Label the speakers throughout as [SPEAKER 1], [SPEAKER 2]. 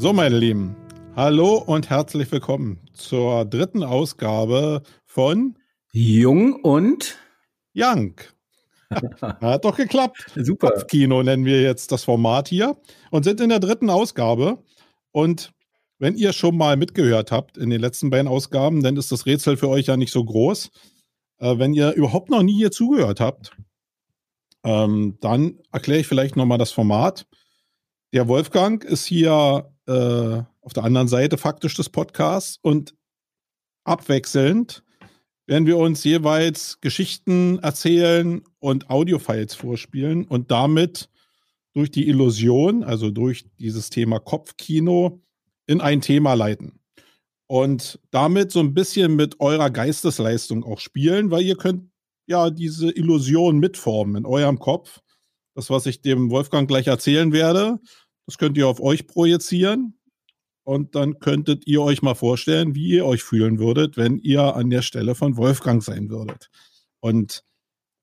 [SPEAKER 1] So, meine Lieben, hallo und herzlich willkommen zur dritten Ausgabe von
[SPEAKER 2] Jung und
[SPEAKER 1] Young. Hat doch geklappt.
[SPEAKER 2] Super.
[SPEAKER 1] Kopfkino nennen wir jetzt das Format hier und sind in der dritten Ausgabe. Und wenn ihr schon mal mitgehört habt in den letzten beiden Ausgaben, dann ist das Rätsel für euch ja nicht so groß. Äh, wenn ihr überhaupt noch nie hier zugehört habt, ähm, dann erkläre ich vielleicht nochmal das Format. Der Wolfgang ist hier äh, auf der anderen Seite faktisch des Podcasts und abwechselnd werden wir uns jeweils Geschichten erzählen und Audiofiles vorspielen und damit durch die Illusion, also durch dieses Thema Kopfkino, in ein Thema leiten. Und damit so ein bisschen mit eurer Geistesleistung auch spielen, weil ihr könnt ja diese Illusion mitformen in eurem Kopf. Das, was ich dem Wolfgang gleich erzählen werde, das könnt ihr auf euch projizieren. Und dann könntet ihr euch mal vorstellen, wie ihr euch fühlen würdet, wenn ihr an der Stelle von Wolfgang sein würdet. Und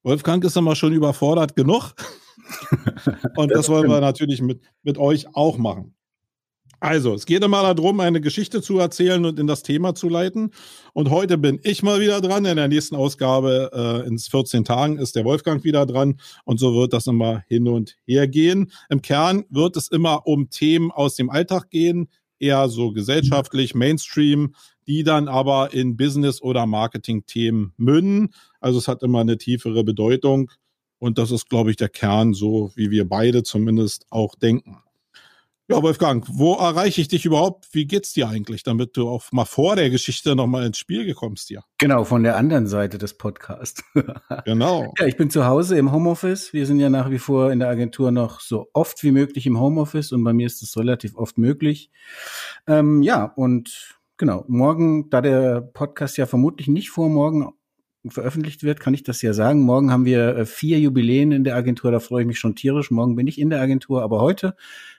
[SPEAKER 1] Wolfgang ist immer schon überfordert genug. Und das, das wollen wir natürlich mit, mit euch auch machen. Also, es geht immer darum, eine Geschichte zu erzählen und in das Thema zu leiten. Und heute bin ich mal wieder dran. In der nächsten Ausgabe äh, in 14 Tagen ist der Wolfgang wieder dran. Und so wird das immer hin und her gehen. Im Kern wird es immer um Themen aus dem Alltag gehen, eher so gesellschaftlich, Mainstream, die dann aber in Business- oder Marketing-Themen münden. Also es hat immer eine tiefere Bedeutung. Und das ist, glaube ich, der Kern, so wie wir beide zumindest auch denken. Ja, Wolfgang, wo erreiche ich dich überhaupt? Wie geht's dir eigentlich, damit du auch mal vor der Geschichte nochmal ins Spiel gekommst dir?
[SPEAKER 2] Genau, von der anderen Seite des Podcasts.
[SPEAKER 1] genau.
[SPEAKER 2] Ja, ich bin zu Hause im Homeoffice. Wir sind ja nach wie vor in der Agentur noch so oft wie möglich im Homeoffice und bei mir ist es relativ oft möglich. Ähm, ja, und genau, morgen, da der Podcast ja vermutlich nicht vor morgen veröffentlicht wird, kann ich das ja sagen. Morgen haben wir äh, vier Jubiläen in der Agentur, da freue ich mich schon tierisch. Morgen bin ich in der Agentur, aber heute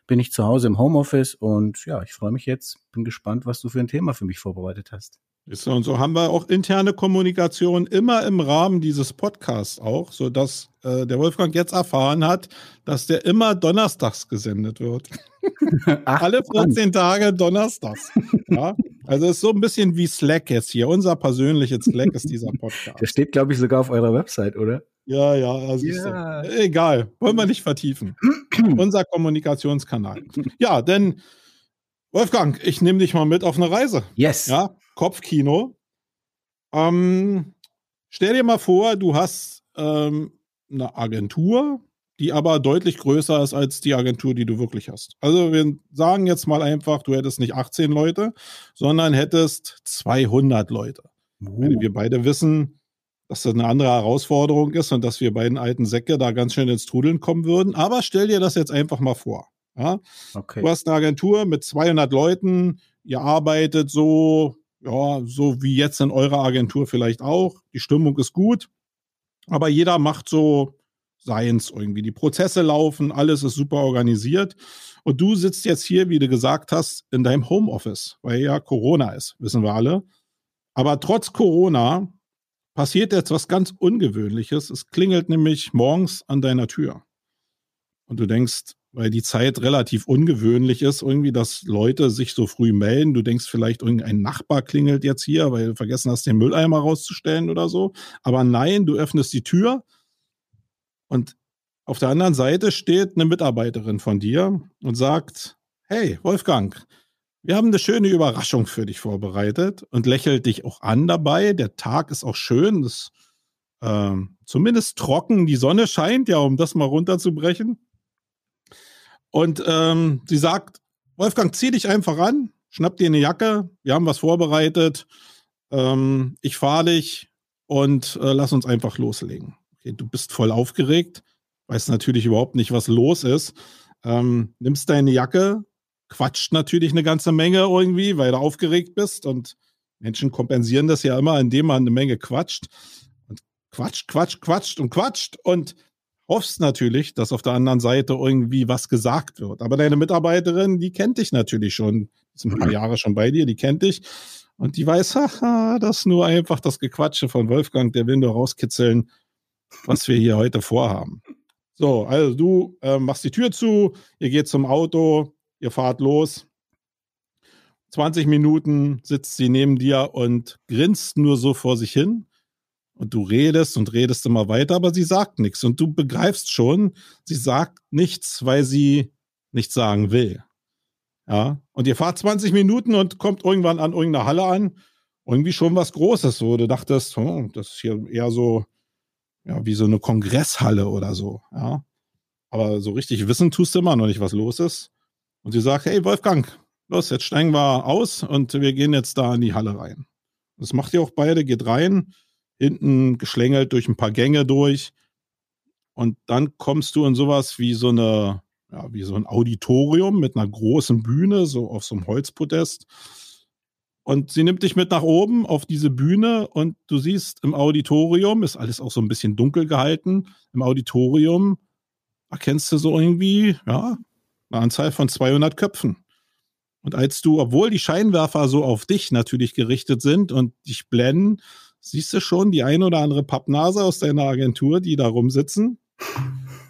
[SPEAKER 2] bin ich zu Hause im Homeoffice und ja, ich freue mich jetzt, bin gespannt, was du für ein Thema für mich vorbereitet hast.
[SPEAKER 1] Und so haben wir auch interne Kommunikation immer im Rahmen dieses Podcasts auch, sodass äh, der Wolfgang jetzt erfahren hat, dass der immer donnerstags gesendet wird. Ach, Alle 14 Tage donnerstags. Ja? Also ist so ein bisschen wie Slack jetzt hier. Unser persönliches Slack ist dieser Podcast.
[SPEAKER 2] Der steht, glaube ich, sogar auf eurer Website, oder?
[SPEAKER 1] Ja, ja, also ja. So. egal. Wollen wir nicht vertiefen. Unser Kommunikationskanal. Ja, denn Wolfgang, ich nehme dich mal mit auf eine Reise.
[SPEAKER 2] Yes.
[SPEAKER 1] Ja, Kopfkino. Ähm, stell dir mal vor, du hast ähm, eine Agentur, die aber deutlich größer ist als die Agentur, die du wirklich hast. Also wir sagen jetzt mal einfach, du hättest nicht 18 Leute, sondern hättest 200 Leute. Uh. Wir beide wissen, dass das eine andere Herausforderung ist und dass wir beiden alten Säcke da ganz schön ins Trudeln kommen würden. Aber stell dir das jetzt einfach mal vor. Ja? Okay. Du hast eine Agentur mit 200 Leuten, ihr arbeitet so, ja, so wie jetzt in eurer Agentur vielleicht auch. Die Stimmung ist gut, aber jeder macht so seins irgendwie. Die Prozesse laufen, alles ist super organisiert. Und du sitzt jetzt hier, wie du gesagt hast, in deinem Homeoffice, weil ja Corona ist, wissen wir alle. Aber trotz Corona passiert jetzt was ganz Ungewöhnliches. Es klingelt nämlich morgens an deiner Tür. Und du denkst, weil die Zeit relativ ungewöhnlich ist, irgendwie, dass Leute sich so früh melden. Du denkst vielleicht, irgendein Nachbar klingelt jetzt hier, weil du vergessen hast, den Mülleimer rauszustellen oder so. Aber nein, du öffnest die Tür und auf der anderen Seite steht eine Mitarbeiterin von dir und sagt, hey, Wolfgang, wir haben eine schöne Überraschung für dich vorbereitet und lächelt dich auch an dabei. Der Tag ist auch schön, ist äh, zumindest trocken, die Sonne scheint ja, um das mal runterzubrechen. Und ähm, sie sagt, Wolfgang, zieh dich einfach an, schnapp dir eine Jacke, wir haben was vorbereitet, ähm, ich fahre dich und äh, lass uns einfach loslegen. Du bist voll aufgeregt, weißt natürlich überhaupt nicht, was los ist. Ähm, nimmst deine Jacke, quatscht natürlich eine ganze Menge irgendwie, weil du aufgeregt bist und Menschen kompensieren das ja immer, indem man eine Menge quatscht und quatscht, quatscht, quatscht und quatscht und hoffst natürlich, dass auf der anderen Seite irgendwie was gesagt wird. Aber deine Mitarbeiterin, die kennt dich natürlich schon, ist ein paar Jahre schon bei dir, die kennt dich und die weiß, haha, das ist nur einfach das Gequatsche von Wolfgang, der will nur rauskitzeln, was wir hier heute vorhaben. So, also du äh, machst die Tür zu, ihr geht zum Auto, ihr fahrt los 20 Minuten sitzt sie neben dir und grinst nur so vor sich hin. Und du redest und redest immer weiter, aber sie sagt nichts. Und du begreifst schon, sie sagt nichts, weil sie nichts sagen will. Ja. Und ihr fahrt 20 Minuten und kommt irgendwann an irgendeiner Halle an. Irgendwie schon was Großes, wo du dachtest, oh, das ist hier eher so, ja, wie so eine Kongresshalle oder so. Ja. Aber so richtig wissen tust du immer noch nicht, was los ist. Und sie sagt, hey Wolfgang, los, jetzt steigen wir aus und wir gehen jetzt da in die Halle rein. Das macht ihr auch beide, geht rein, hinten geschlängelt durch ein paar Gänge durch. Und dann kommst du in sowas wie so eine, ja, wie so ein Auditorium mit einer großen Bühne, so auf so einem Holzpodest. Und sie nimmt dich mit nach oben auf diese Bühne und du siehst im Auditorium, ist alles auch so ein bisschen dunkel gehalten, im Auditorium erkennst du so irgendwie, ja, eine Anzahl von 200 Köpfen. Und als du, obwohl die Scheinwerfer so auf dich natürlich gerichtet sind und dich blenden, siehst du schon die eine oder andere Pappnase aus deiner Agentur, die da rumsitzen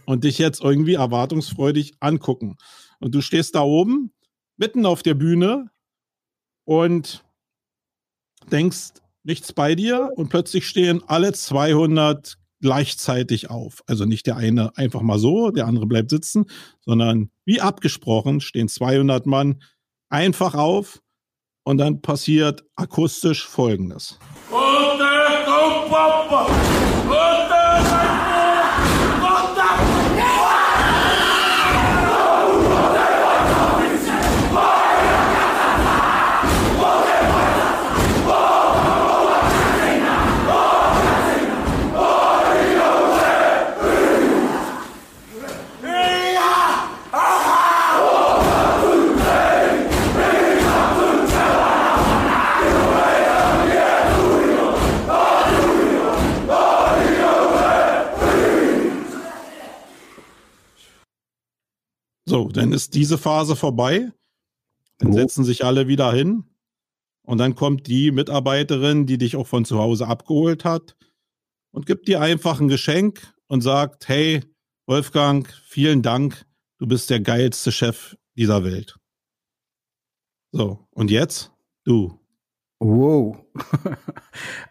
[SPEAKER 1] und dich jetzt irgendwie erwartungsfreudig angucken. Und du stehst da oben, mitten auf der Bühne und denkst nichts bei dir und plötzlich stehen alle 200 gleichzeitig auf. Also nicht der eine einfach mal so, der andere bleibt sitzen, sondern wie abgesprochen stehen 200 Mann einfach auf und dann passiert akustisch Folgendes. So, dann ist diese Phase vorbei. Dann oh. setzen sich alle wieder hin. Und dann kommt die Mitarbeiterin, die dich auch von zu Hause abgeholt hat und gibt dir einfach ein Geschenk und sagt, hey, Wolfgang, vielen Dank. Du bist der geilste Chef dieser Welt. So, und jetzt du.
[SPEAKER 2] Wow.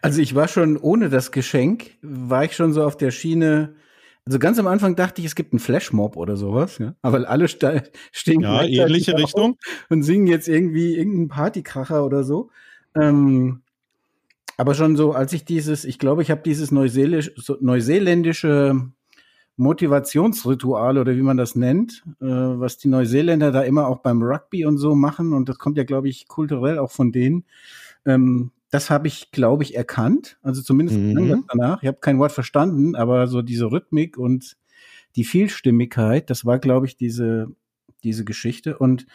[SPEAKER 2] Also ich war schon ohne das Geschenk, war ich schon so auf der Schiene, also ganz am Anfang dachte ich, es gibt einen Flashmob oder sowas, ja. Aber alle stehen
[SPEAKER 1] ja ähnliche Richtung
[SPEAKER 2] und singen jetzt irgendwie irgendeinen Partykracher oder so. Ähm, aber schon so, als ich dieses, ich glaube, ich habe dieses neuseelisch, neuseeländische Motivationsritual oder wie man das nennt, äh, was die Neuseeländer da immer auch beim Rugby und so machen und das kommt ja, glaube ich, kulturell auch von denen. Ähm, das habe ich, glaube ich, erkannt. Also zumindest mhm. danach. Ich habe kein Wort verstanden, aber so diese Rhythmik und die Vielstimmigkeit, das war, glaube ich, diese, diese Geschichte. Und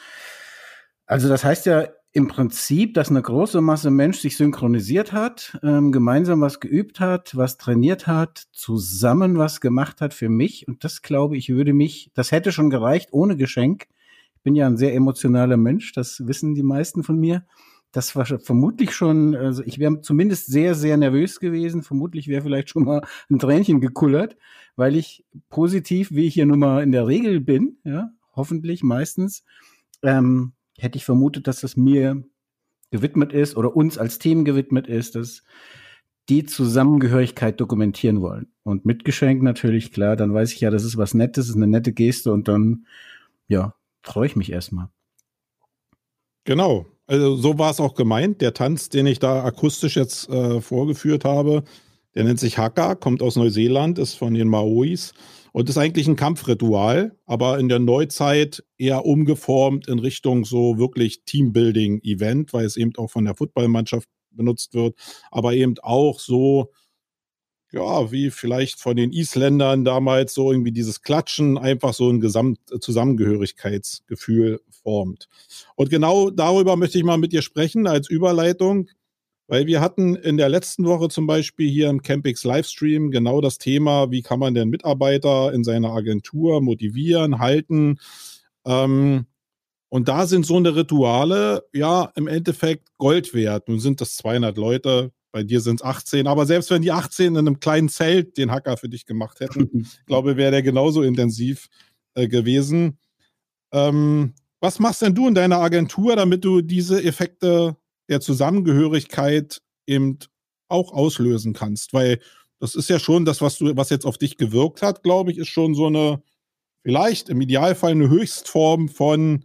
[SPEAKER 2] also das heißt ja im Prinzip, dass eine große Masse Mensch sich synchronisiert hat, ähm, gemeinsam was geübt hat, was trainiert hat, zusammen was gemacht hat für mich. Und das glaube ich, würde mich, das hätte schon gereicht ohne Geschenk. Ich bin ja ein sehr emotionaler Mensch, das wissen die meisten von mir das war vermutlich schon, also ich wäre zumindest sehr, sehr nervös gewesen. Vermutlich wäre vielleicht schon mal ein Tränchen gekullert, weil ich positiv, wie ich hier nun mal in der Regel bin, ja, hoffentlich meistens, ähm, hätte ich vermutet, dass das mir gewidmet ist oder uns als Team gewidmet ist, dass die Zusammengehörigkeit dokumentieren wollen. Und mit Geschenk natürlich, klar, dann weiß ich ja, das ist was Nettes, ist eine nette Geste und dann, ja, freue ich mich erstmal.
[SPEAKER 1] Genau, also so war es auch gemeint. Der Tanz, den ich da akustisch jetzt äh, vorgeführt habe, der nennt sich Haka, kommt aus Neuseeland, ist von den Maoris und ist eigentlich ein Kampfritual, aber in der Neuzeit eher umgeformt in Richtung so wirklich Teambuilding-Event, weil es eben auch von der Footballmannschaft benutzt wird, aber eben auch so ja, wie vielleicht von den Isländern damals so irgendwie dieses Klatschen einfach so ein Gesamtzusammengehörigkeitsgefühl formt. Und genau darüber möchte ich mal mit dir sprechen als Überleitung, weil wir hatten in der letzten Woche zum Beispiel hier im Campix Livestream genau das Thema, wie kann man denn Mitarbeiter in seiner Agentur motivieren, halten. Ähm, und da sind so eine Rituale ja im Endeffekt Gold wert. Nun sind das 200 Leute, bei dir sind es 18. Aber selbst wenn die 18 in einem kleinen Zelt den Hacker für dich gemacht hätten, glaube wäre der genauso intensiv äh, gewesen. Ähm, Was machst denn du in deiner Agentur, damit du diese Effekte der Zusammengehörigkeit eben auch auslösen kannst? Weil das ist ja schon das, was du, was jetzt auf dich gewirkt hat, glaube ich, ist schon so eine, vielleicht im Idealfall eine Höchstform von,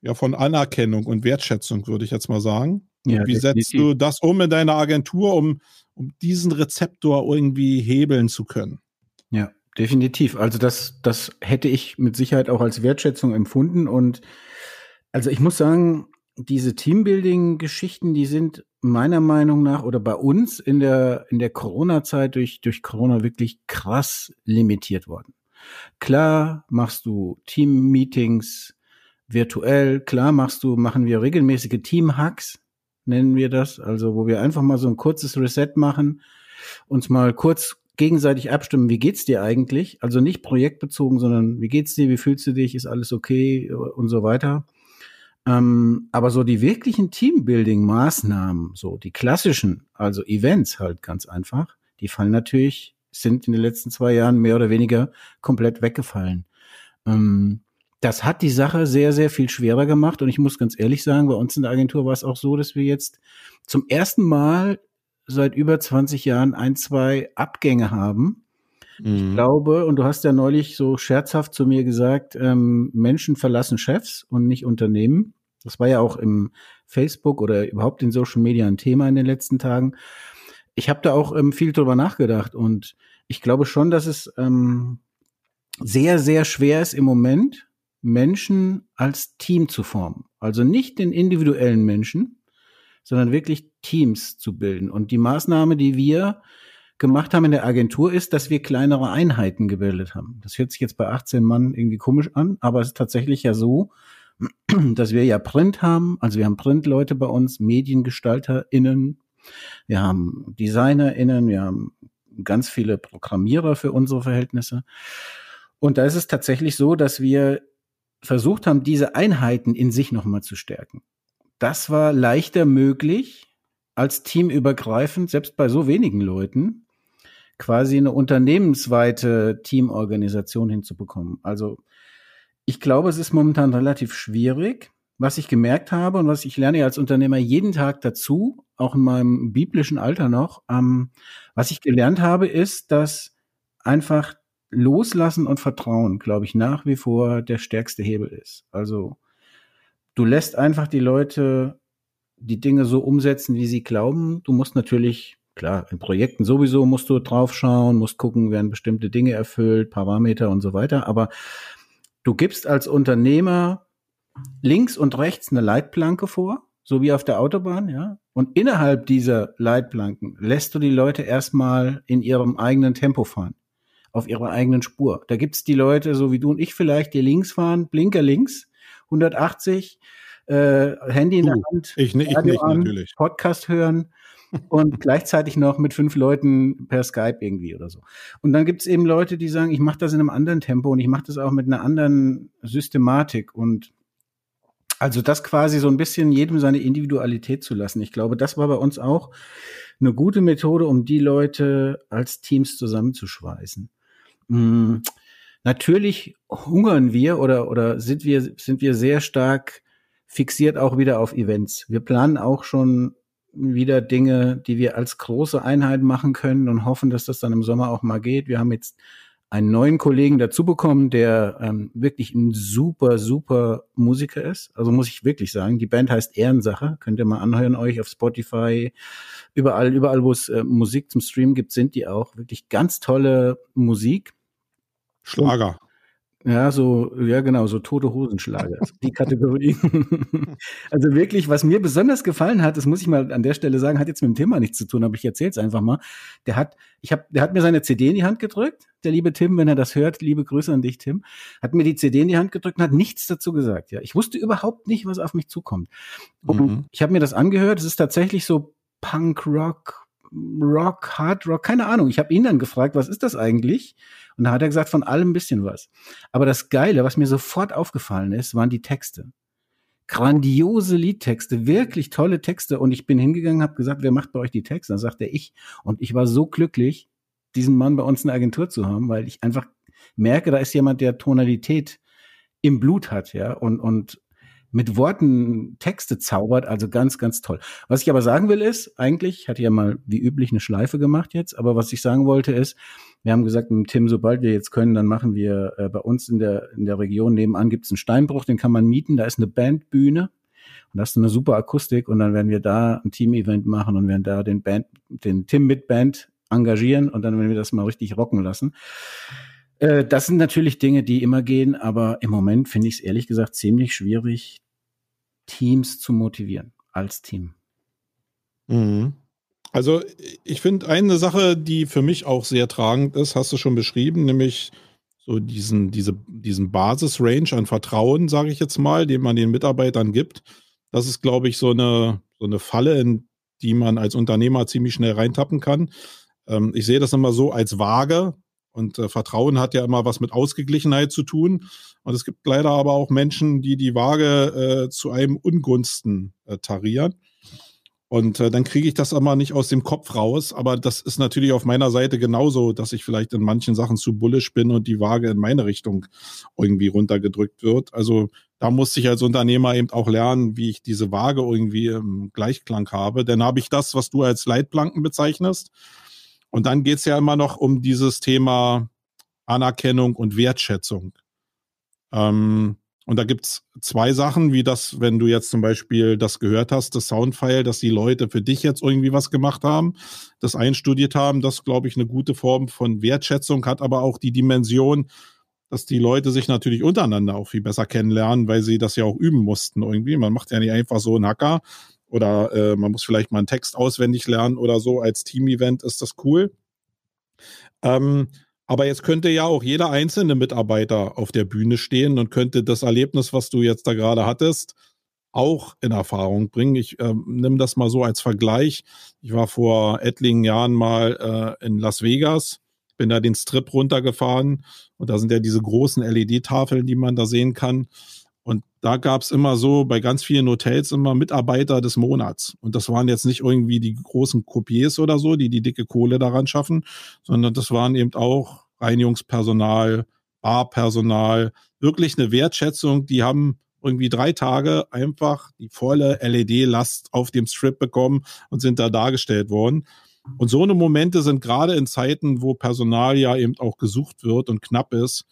[SPEAKER 1] ja, von Anerkennung und Wertschätzung, würde ich jetzt mal sagen. Ja, wie setzt du das um in deiner Agentur, um, um diesen Rezeptor irgendwie hebeln zu können?
[SPEAKER 2] Ja, definitiv. Also das, das hätte ich mit Sicherheit auch als Wertschätzung empfunden. Und also ich muss sagen, diese Teambuilding-Geschichten, die sind meiner Meinung nach oder bei uns in der, in der Corona-Zeit durch, durch Corona wirklich krass limitiert worden. Klar machst du Team-Meetings virtuell, klar machst du, machen wir regelmäßige Team-Hacks, nennen wir das, also wo wir einfach mal so ein kurzes Reset machen, uns mal kurz gegenseitig abstimmen, wie geht's dir eigentlich? Also nicht projektbezogen, sondern wie geht's dir, wie fühlst du dich, ist alles okay und so weiter. Ähm, aber so die wirklichen Teambuilding-Maßnahmen, so die klassischen, also Events halt ganz einfach, die fallen natürlich, sind in den letzten zwei Jahren mehr oder weniger komplett weggefallen. Ähm, das hat die Sache sehr, sehr viel schwerer gemacht. Und ich muss ganz ehrlich sagen, bei uns in der Agentur war es auch so, dass wir jetzt zum ersten Mal seit über 20 Jahren ein, zwei Abgänge haben. Mhm. Ich glaube, und du hast ja neulich so scherzhaft zu mir gesagt, ähm, Menschen verlassen Chefs und nicht Unternehmen. Das war ja auch im Facebook oder überhaupt in Social Media ein Thema in den letzten Tagen. Ich habe da auch ähm, viel drüber nachgedacht und ich glaube schon, dass es ähm, sehr, sehr schwer ist im Moment, Menschen als Team zu formen. Also nicht den individuellen Menschen, sondern wirklich Teams zu bilden. Und die Maßnahme, die wir gemacht haben in der Agentur, ist, dass wir kleinere Einheiten gebildet haben. Das hört sich jetzt bei 18 Mann irgendwie komisch an, aber es ist tatsächlich ja so, dass wir ja Print haben. Also wir haben Printleute bei uns, MediengestalterInnen, wir haben DesignerInnen, wir haben ganz viele Programmierer für unsere Verhältnisse. Und da ist es tatsächlich so, dass wir versucht haben, diese Einheiten in sich nochmal zu stärken. Das war leichter möglich, als teamübergreifend, selbst bei so wenigen Leuten, quasi eine unternehmensweite Teamorganisation hinzubekommen. Also ich glaube, es ist momentan relativ schwierig. Was ich gemerkt habe und was ich lerne als Unternehmer jeden Tag dazu, auch in meinem biblischen Alter noch, ähm, was ich gelernt habe, ist, dass einfach Loslassen und Vertrauen, glaube ich, nach wie vor der stärkste Hebel ist. Also du lässt einfach die Leute die Dinge so umsetzen, wie sie glauben. Du musst natürlich, klar, in Projekten sowieso musst du draufschauen, musst gucken, werden bestimmte Dinge erfüllt, Parameter und so weiter. Aber du gibst als Unternehmer links und rechts eine Leitplanke vor, so wie auf der Autobahn, ja. Und innerhalb dieser Leitplanken lässt du die Leute erstmal in ihrem eigenen Tempo fahren auf ihrer eigenen Spur. Da gibt's die Leute, so wie du und ich vielleicht, die links fahren, Blinker links, 180, äh, Handy in der Hand,
[SPEAKER 1] ich, ich
[SPEAKER 2] Radio nicht, an, natürlich. Podcast hören und gleichzeitig noch mit fünf Leuten per Skype irgendwie oder so. Und dann gibt's eben Leute, die sagen, ich mache das in einem anderen Tempo und ich mache das auch mit einer anderen Systematik und also das quasi so ein bisschen jedem seine Individualität zu lassen. Ich glaube, das war bei uns auch eine gute Methode, um die Leute als Teams zusammenzuschweißen. Mh, hm, natürlich hungern wir oder, oder sind wir, sind wir sehr stark fixiert auch wieder auf Events. Wir planen auch schon wieder Dinge, die wir als große Einheit machen können und hoffen, dass das dann im Sommer auch mal geht. Wir haben jetzt einen neuen Kollegen dazu bekommen, der ähm, wirklich ein super, super Musiker ist. Also muss ich wirklich sagen, die Band heißt Ehrensache. Könnt ihr mal anhören euch auf Spotify. Überall, überall, wo es äh, Musik zum Stream gibt, sind die auch. Wirklich ganz tolle Musik.
[SPEAKER 1] Schlager.
[SPEAKER 2] Ja, so, ja, genau, so tote Hosenschlager, die Kategorie. also wirklich, was mir besonders gefallen hat, das muss ich mal an der Stelle sagen, hat jetzt mit dem Thema nichts zu tun, aber ich erzähle es einfach mal. Der hat, ich habe, der hat mir seine CD in die Hand gedrückt, der liebe Tim, wenn er das hört, liebe Grüße an dich, Tim, hat mir die CD in die Hand gedrückt und hat nichts dazu gesagt. Ja, ich wusste überhaupt nicht, was auf mich zukommt. Mhm. ich habe mir das angehört. Es ist tatsächlich so Punk Rock, Hard Rock, keine Ahnung. Ich habe ihn dann gefragt, was ist das eigentlich? Und da hat er gesagt, von allem ein bisschen was. Aber das Geile, was mir sofort aufgefallen ist, waren die Texte. Grandiose Liedtexte, wirklich tolle Texte. Und ich bin hingegangen, habe gesagt, wer macht bei euch die Texte? Dann sagt er ich. Und ich war so glücklich, diesen Mann bei uns in der Agentur zu haben, weil ich einfach merke, da ist jemand, der Tonalität im Blut hat, ja, und, und mit Worten Texte zaubert, also ganz, ganz toll. Was ich aber sagen will ist, eigentlich, ich hatte ja mal wie üblich eine Schleife gemacht jetzt, aber was ich sagen wollte ist, wir haben gesagt mit Tim, sobald wir jetzt können, dann machen wir äh, bei uns in der, in der Region nebenan gibt es einen Steinbruch, den kann man mieten, da ist eine Bandbühne und das ist eine super Akustik und dann werden wir da ein Team-Event machen und werden da den Band, den Tim mit Band engagieren und dann werden wir das mal richtig rocken lassen. Äh, das sind natürlich Dinge, die immer gehen, aber im Moment finde ich es ehrlich gesagt ziemlich schwierig, Teams zu motivieren als Team.
[SPEAKER 1] Mhm. Also ich finde eine Sache, die für mich auch sehr tragend ist, hast du schon beschrieben, nämlich so diesen, diese, diesen Basisrange an Vertrauen, sage ich jetzt mal, den man den Mitarbeitern gibt. Das ist, glaube ich, so eine, so eine Falle, in die man als Unternehmer ziemlich schnell reintappen kann. Ähm, ich sehe das immer so als Waage. Und äh, Vertrauen hat ja immer was mit Ausgeglichenheit zu tun. Und es gibt leider aber auch Menschen, die die Waage äh, zu einem Ungunsten äh, tarieren. Und äh, dann kriege ich das aber nicht aus dem Kopf raus. Aber das ist natürlich auf meiner Seite genauso, dass ich vielleicht in manchen Sachen zu bullisch bin und die Waage in meine Richtung irgendwie runtergedrückt wird. Also da musste ich als Unternehmer eben auch lernen, wie ich diese Waage irgendwie im Gleichklang habe. Denn habe ich das, was du als Leitplanken bezeichnest, und dann geht's ja immer noch um dieses Thema Anerkennung und Wertschätzung. Ähm, und da gibt's zwei Sachen, wie das, wenn du jetzt zum Beispiel das gehört hast, das Soundfile, dass die Leute für dich jetzt irgendwie was gemacht haben, das einstudiert haben, das glaube ich eine gute Form von Wertschätzung hat, aber auch die Dimension, dass die Leute sich natürlich untereinander auch viel besser kennenlernen, weil sie das ja auch üben mussten irgendwie. Man macht ja nicht einfach so einen Hacker, oder äh, man muss vielleicht mal einen Text auswendig lernen oder so. Als Team-Event ist das cool. Ähm, aber jetzt könnte ja auch jeder einzelne Mitarbeiter auf der Bühne stehen und könnte das Erlebnis, was du jetzt da gerade hattest, auch in Erfahrung bringen. Ich äh, nehme das mal so als Vergleich. Ich war vor etlichen Jahren mal äh, in Las Vegas, bin da den Strip runtergefahren und da sind ja diese großen LED-Tafeln, die man da sehen kann. Und da gab es immer so bei ganz vielen Hotels immer Mitarbeiter des Monats. Und das waren jetzt nicht irgendwie die großen Coupés oder so, die die dicke Kohle daran schaffen, sondern das waren eben auch Reinigungspersonal, Barpersonal, wirklich eine Wertschätzung. Die haben irgendwie drei Tage einfach die volle LED-Last auf dem Strip bekommen und sind da dargestellt worden. Und so eine Momente sind gerade in Zeiten, wo Personal ja eben auch gesucht wird und knapp ist,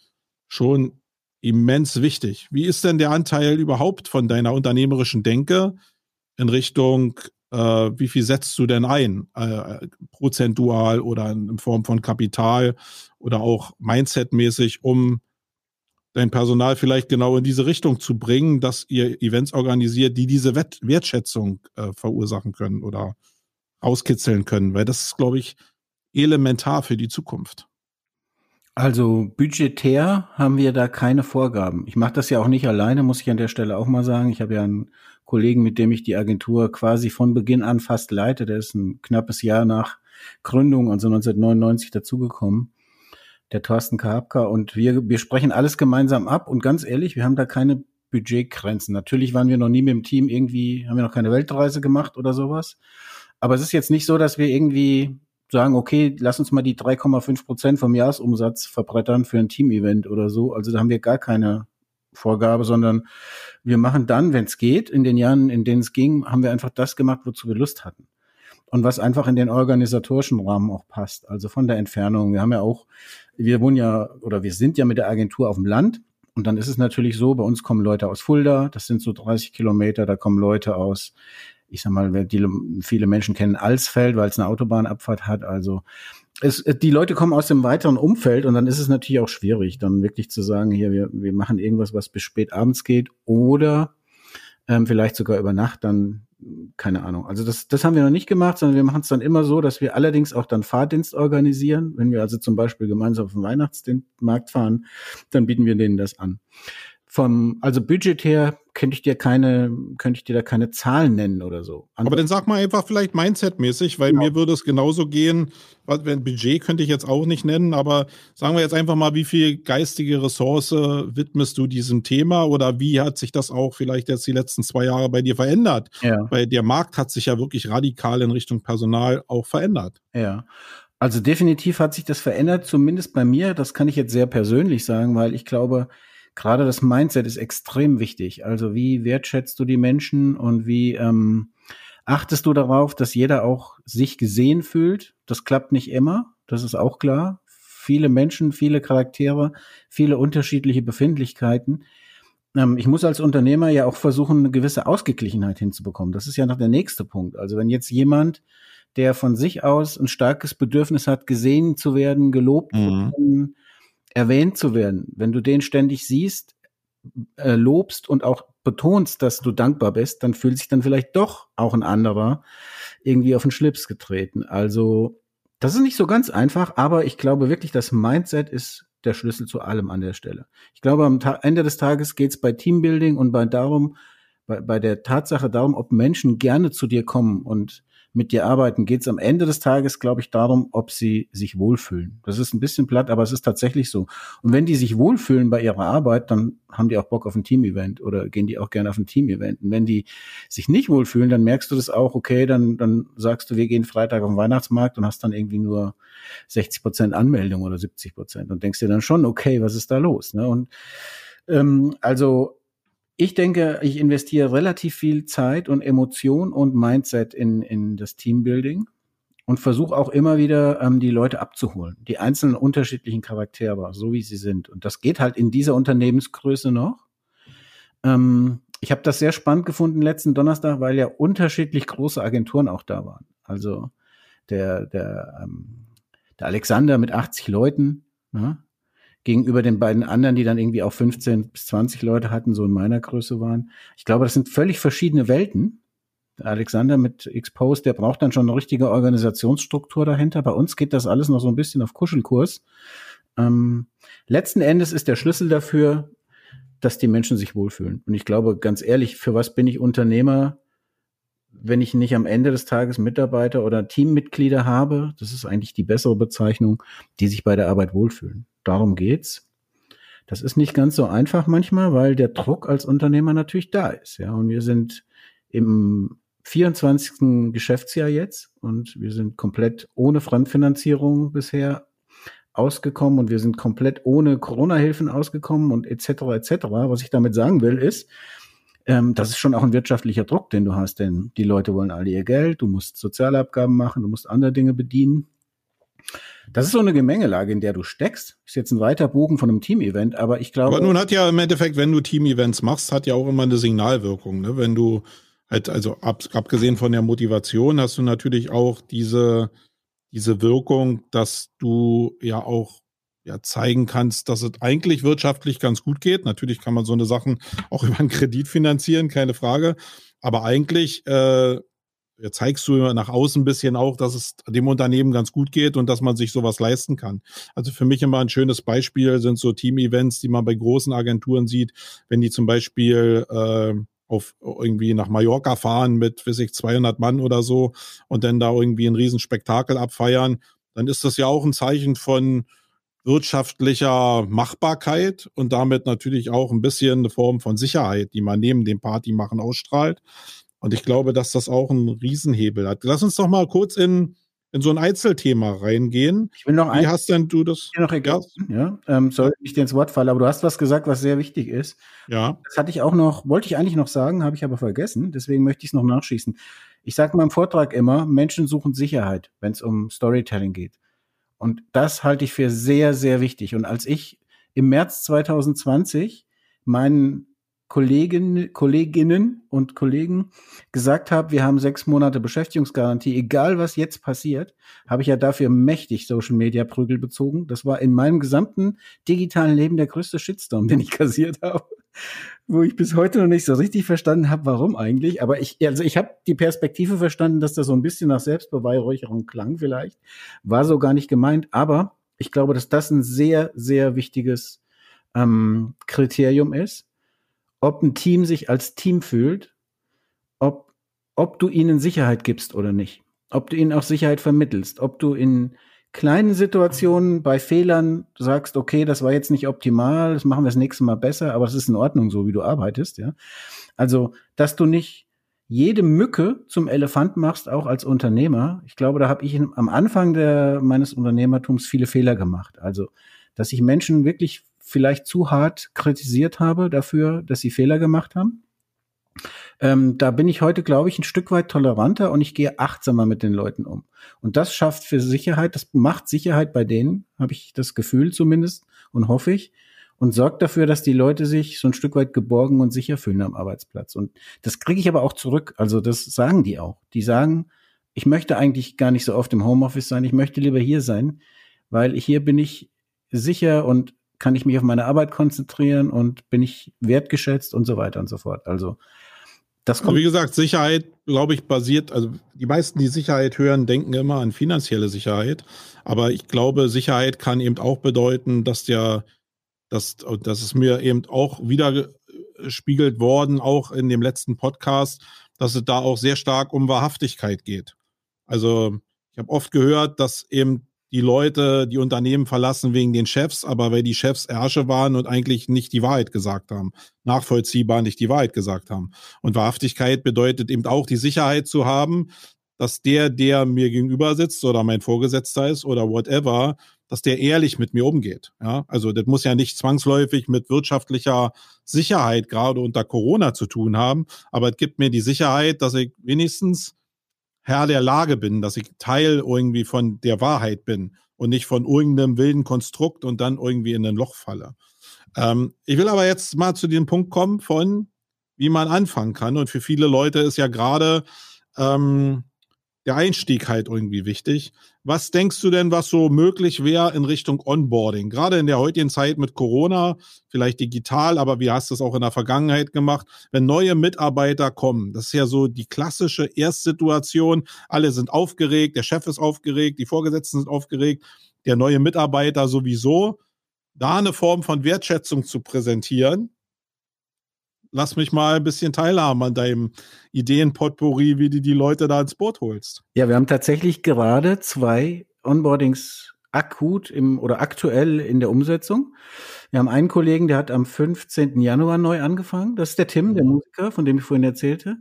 [SPEAKER 1] schon immens wichtig. Wie ist denn der Anteil überhaupt von deiner unternehmerischen Denke in Richtung, äh, wie viel setzt du denn ein? Äh, prozentual oder in Form von Kapital oder auch Mindset-mäßig, um dein Personal vielleicht genau in diese Richtung zu bringen, dass ihr Events organisiert, die diese Wett Wertschätzung äh, verursachen können oder auskitzeln können, weil das ist, glaube ich, elementar für die Zukunft.
[SPEAKER 2] Also budgetär haben wir da keine Vorgaben. Ich mache das ja auch nicht alleine, muss ich an der Stelle auch mal sagen. Ich habe ja einen Kollegen, mit dem ich die Agentur quasi von Beginn an fast leite. Der ist ein knappes Jahr nach Gründung, also 1999 dazugekommen. Der Thorsten Karabka und wir, wir sprechen alles gemeinsam ab und ganz ehrlich, wir haben da keine Budgetgrenzen. Natürlich waren wir noch nie mit dem Team irgendwie, haben wir noch keine Weltreise gemacht oder sowas. Aber es ist jetzt nicht so, dass wir irgendwie sagen, okay, lass uns mal die 3,5 Prozent vom Jahresumsatz verbrettern für ein Team-Event oder so. Also da haben wir gar keine Vorgabe, sondern wir machen dann, wenn es geht, in den Jahren, in denen es ging, haben wir einfach das gemacht, wozu wir Lust hatten. Und was einfach in den organisatorischen Rahmen auch passt. Also von der Entfernung. Wir haben ja auch, wir wohnen ja oder wir sind ja mit der Agentur auf dem Land. Und dann ist es natürlich so, bei uns kommen Leute aus Fulda, das sind so 30 Kilometer, da kommen Leute aus ich sag mal, die, viele Menschen kennen Alsfeld, weil es eine Autobahnabfahrt hat. Also es, die Leute kommen aus dem weiteren Umfeld und dann ist es natürlich auch schwierig, dann wirklich zu sagen, hier, wir, wir machen irgendwas, was bis spät abends geht oder ähm, vielleicht sogar über Nacht dann, keine Ahnung. Also das, das haben wir noch nicht gemacht, sondern wir machen es dann immer so, dass wir allerdings auch dann Fahrdienst organisieren. Wenn wir also zum Beispiel gemeinsam auf den Weihnachtsmarkt fahren, dann bieten wir denen das an vom, also budgetär könnte ich dir keine, könnte ich dir da keine Zahlen nennen oder so.
[SPEAKER 1] Andere Aber dann sag mal einfach vielleicht Mindset-mäßig, weil genau. mir würde es genauso gehen, wenn Budget könnte ich jetzt auch nicht nennen, aber sagen wir jetzt einfach mal, wie viel geistige Ressource widmest du diesem Thema oder wie hat sich das auch vielleicht jetzt die letzten zwei Jahre bei dir verändert? Ja. Weil der Markt hat sich ja wirklich radikal in Richtung Personal auch verändert.
[SPEAKER 2] Ja. Also definitiv hat sich das verändert, zumindest bei mir. Das kann ich jetzt sehr persönlich sagen, weil ich glaube, gerade das Mindset ist extrem wichtig. Also wie wertschätzt du die Menschen und wie ähm, achtest du darauf, dass jeder auch sich gesehen fühlt? Das klappt nicht immer, das ist auch klar. Viele Menschen, viele Charaktere, viele unterschiedliche Befindlichkeiten. Ähm, ich muss als Unternehmer ja auch versuchen, eine gewisse Ausgeglichenheit hinzubekommen. Das ist ja noch der nächste Punkt. Also wenn jetzt jemand, der von sich aus ein starkes Bedürfnis hat, gesehen zu werden, gelobt mhm. zu werden, erwähnt zu werden, wenn du den ständig siehst, äh, lobst und auch betonst, dass du dankbar bist, dann fühlt sich dann vielleicht doch auch ein anderer irgendwie auf den Schlips getreten. Also das ist nicht so ganz einfach, aber ich glaube wirklich, das Mindset ist der Schlüssel zu allem an der Stelle. Ich glaube, am Ta Ende des Tages geht es bei Teambuilding und bei darum, bei, bei der Tatsache darum, ob Menschen gerne zu dir kommen und mit dir arbeiten, geht es am Ende des Tages, glaube ich, darum, ob sie sich wohlfühlen. Das ist ein bisschen platt, aber es ist tatsächlich so. Und wenn die sich wohlfühlen bei ihrer Arbeit, dann haben die auch Bock auf ein Team-Event oder gehen die auch gerne auf ein Team-Event. Und wenn die sich nicht wohlfühlen, dann merkst du das auch, okay, dann, dann sagst du, wir gehen Freitag auf den Weihnachtsmarkt und hast dann irgendwie nur 60 Prozent Anmeldung oder 70 Prozent und denkst dir dann schon, okay, was ist da los? Ne? Und ähm, also ich denke, ich investiere relativ viel Zeit und Emotion und Mindset in, in das Teambuilding und versuche auch immer wieder ähm, die Leute abzuholen, die einzelnen unterschiedlichen Charaktere, so wie sie sind. Und das geht halt in dieser Unternehmensgröße noch. Ähm, ich habe das sehr spannend gefunden letzten Donnerstag, weil ja unterschiedlich große Agenturen auch da waren. Also der, der, ähm, der Alexander mit 80 Leuten, ne? Gegenüber den beiden anderen, die dann irgendwie auch 15 bis 20 Leute hatten, so in meiner Größe waren. Ich glaube, das sind völlig verschiedene Welten. Der Alexander mit Expose, der braucht dann schon eine richtige Organisationsstruktur dahinter. Bei uns geht das alles noch so ein bisschen auf Kuschelkurs. Ähm, letzten Endes ist der Schlüssel dafür, dass die Menschen sich wohlfühlen. Und ich glaube, ganz ehrlich, für was bin ich Unternehmer, wenn ich nicht am Ende des Tages Mitarbeiter oder Teammitglieder habe? Das ist eigentlich die bessere Bezeichnung, die sich bei der Arbeit wohlfühlen darum geht's. Das ist nicht ganz so einfach manchmal, weil der Druck als Unternehmer natürlich da ist. Ja, und wir sind im 24. Geschäftsjahr jetzt und wir sind komplett ohne Fremdfinanzierung bisher ausgekommen und wir sind komplett ohne Corona-Hilfen ausgekommen und etc. etc. Was ich damit sagen will, ist, ähm, das ist schon auch ein wirtschaftlicher Druck, den du hast, denn die Leute wollen alle ihr Geld, du musst Sozialabgaben machen, du musst andere Dinge bedienen. Das ist so eine Gemengelage, in der du steckst. Ist jetzt ein weiter Bogen von einem Team-Event, aber ich glaube.
[SPEAKER 1] Aber nun hat ja im Endeffekt, wenn du Team-Events machst, hat ja auch immer eine Signalwirkung. Ne? Wenn du halt, also ab, abgesehen von der Motivation, hast du natürlich auch diese, diese Wirkung, dass du ja auch ja, zeigen kannst, dass es eigentlich wirtschaftlich ganz gut geht. Natürlich kann man so eine Sachen auch über einen Kredit finanzieren, keine Frage. Aber eigentlich äh, zeigst du nach außen ein bisschen auch, dass es dem Unternehmen ganz gut geht und dass man sich sowas leisten kann. Also für mich immer ein schönes Beispiel sind so Team-Events, die man bei großen Agenturen sieht, wenn die zum Beispiel äh, auf irgendwie nach Mallorca fahren mit, weiß ich, 200 Mann oder so und dann da irgendwie ein Riesenspektakel abfeiern, dann ist das ja auch ein Zeichen von wirtschaftlicher Machbarkeit und damit natürlich auch ein bisschen eine Form von Sicherheit, die man neben dem Partymachen ausstrahlt. Und ich glaube, dass das auch einen Riesenhebel hat. Lass uns doch mal kurz in, in so ein Einzelthema reingehen.
[SPEAKER 2] Ich will noch
[SPEAKER 1] ein, Wie hast denn du das?
[SPEAKER 2] Noch ergänzen, ja, ähm, soll ich dir ins Wort fallen, aber du hast was gesagt, was sehr wichtig ist.
[SPEAKER 1] Ja.
[SPEAKER 2] Das hatte ich auch noch, wollte ich eigentlich noch sagen, habe ich aber vergessen. Deswegen möchte ich es noch nachschießen. Ich sage in meinem Vortrag immer, Menschen suchen Sicherheit, wenn es um Storytelling geht. Und das halte ich für sehr, sehr wichtig. Und als ich im März 2020 meinen Kolleginnen, Kolleginnen und Kollegen gesagt habe, wir haben sechs Monate Beschäftigungsgarantie, egal was jetzt passiert, habe ich ja dafür mächtig Social Media Prügel bezogen. Das war in meinem gesamten digitalen Leben der größte Shitstorm, den ich kassiert habe, wo ich bis heute noch nicht so richtig verstanden habe, warum eigentlich. Aber ich, also ich habe die Perspektive verstanden, dass das so ein bisschen nach Selbstbeweihräucherung klang vielleicht, war so gar nicht gemeint. Aber ich glaube, dass das ein sehr, sehr wichtiges ähm, Kriterium ist ob ein Team sich als Team fühlt, ob, ob du ihnen Sicherheit gibst oder nicht, ob du ihnen auch Sicherheit vermittelst, ob du in kleinen Situationen bei Fehlern sagst, okay, das war jetzt nicht optimal, das machen wir das nächste Mal besser, aber es ist in Ordnung, so wie du arbeitest, ja. Also, dass du nicht jede Mücke zum Elefant machst, auch als Unternehmer. Ich glaube, da habe ich am Anfang der, meines Unternehmertums viele Fehler gemacht. Also, dass ich Menschen wirklich vielleicht zu hart kritisiert habe dafür, dass sie Fehler gemacht haben. Ähm, da bin ich heute, glaube ich, ein Stück weit toleranter und ich gehe achtsamer mit den Leuten um. Und das schafft für Sicherheit, das macht Sicherheit bei denen, habe ich das Gefühl zumindest und hoffe ich, und sorgt dafür, dass die Leute sich so ein Stück weit geborgen und sicher fühlen am Arbeitsplatz. Und das kriege ich aber auch zurück. Also das sagen die auch. Die sagen, ich möchte eigentlich gar nicht so oft im Homeoffice sein, ich möchte lieber hier sein, weil hier bin ich sicher und kann ich mich auf meine Arbeit konzentrieren und bin ich wertgeschätzt und so weiter und so fort. Also
[SPEAKER 1] das kommt. Wie gesagt, Sicherheit, glaube ich, basiert, also die meisten, die Sicherheit hören, denken immer an finanzielle Sicherheit. Aber ich glaube, Sicherheit kann eben auch bedeuten, dass der das, das ist mir eben auch wieder gespiegelt worden, auch in dem letzten Podcast, dass es da auch sehr stark um Wahrhaftigkeit geht. Also ich habe oft gehört, dass eben die Leute die Unternehmen verlassen wegen den Chefs, aber weil die Chefs Ärsche waren und eigentlich nicht die Wahrheit gesagt haben, nachvollziehbar nicht die Wahrheit gesagt haben. Und Wahrhaftigkeit bedeutet eben auch die Sicherheit zu haben, dass der, der mir gegenüber sitzt oder mein Vorgesetzter ist oder whatever, dass der ehrlich mit mir umgeht. Ja, also das muss ja nicht zwangsläufig mit wirtschaftlicher Sicherheit gerade unter Corona zu tun haben, aber es gibt mir die Sicherheit, dass ich wenigstens Herr der Lage bin, dass ich Teil irgendwie von der Wahrheit bin und nicht von irgendeinem wilden Konstrukt und dann irgendwie in ein Loch falle. Ähm, ich will aber jetzt mal zu dem Punkt kommen von, wie man anfangen kann. Und für viele Leute ist ja gerade ähm, der Einstieg halt irgendwie wichtig. Was denkst du denn, was so möglich wäre in Richtung Onboarding? Gerade in der heutigen Zeit mit Corona, vielleicht digital, aber wie hast du es auch in der Vergangenheit gemacht? Wenn neue Mitarbeiter kommen, das ist ja so die klassische Erstsituation. Alle sind aufgeregt, der Chef ist aufgeregt, die Vorgesetzten sind aufgeregt, der neue Mitarbeiter sowieso. Da eine Form von Wertschätzung zu präsentieren, lass mich mal ein bisschen teilhaben an deinem Ideenpotpourri, wie du die Leute da ins Boot holst.
[SPEAKER 2] Ja, wir haben tatsächlich gerade zwei Onboardings akut im oder aktuell in der Umsetzung. Wir haben einen Kollegen, der hat am 15. Januar neu angefangen. Das ist der Tim, der Musiker, von dem ich vorhin erzählte.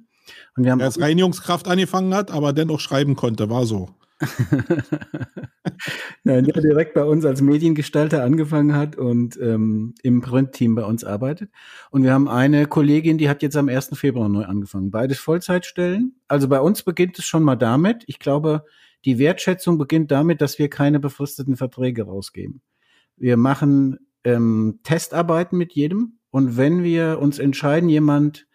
[SPEAKER 1] Und wir haben der als Reinigungskraft angefangen hat, aber dennoch schreiben konnte, war so.
[SPEAKER 2] Nein, der direkt bei uns als Mediengestalter angefangen hat und ähm, im Print-Team bei uns arbeitet. Und wir haben eine Kollegin, die hat jetzt am 1. Februar neu angefangen. Beides Vollzeitstellen. Also bei uns beginnt es schon mal damit. Ich glaube, die Wertschätzung beginnt damit, dass wir keine befristeten Verträge rausgeben. Wir machen ähm, Testarbeiten mit jedem. Und wenn wir uns entscheiden, jemand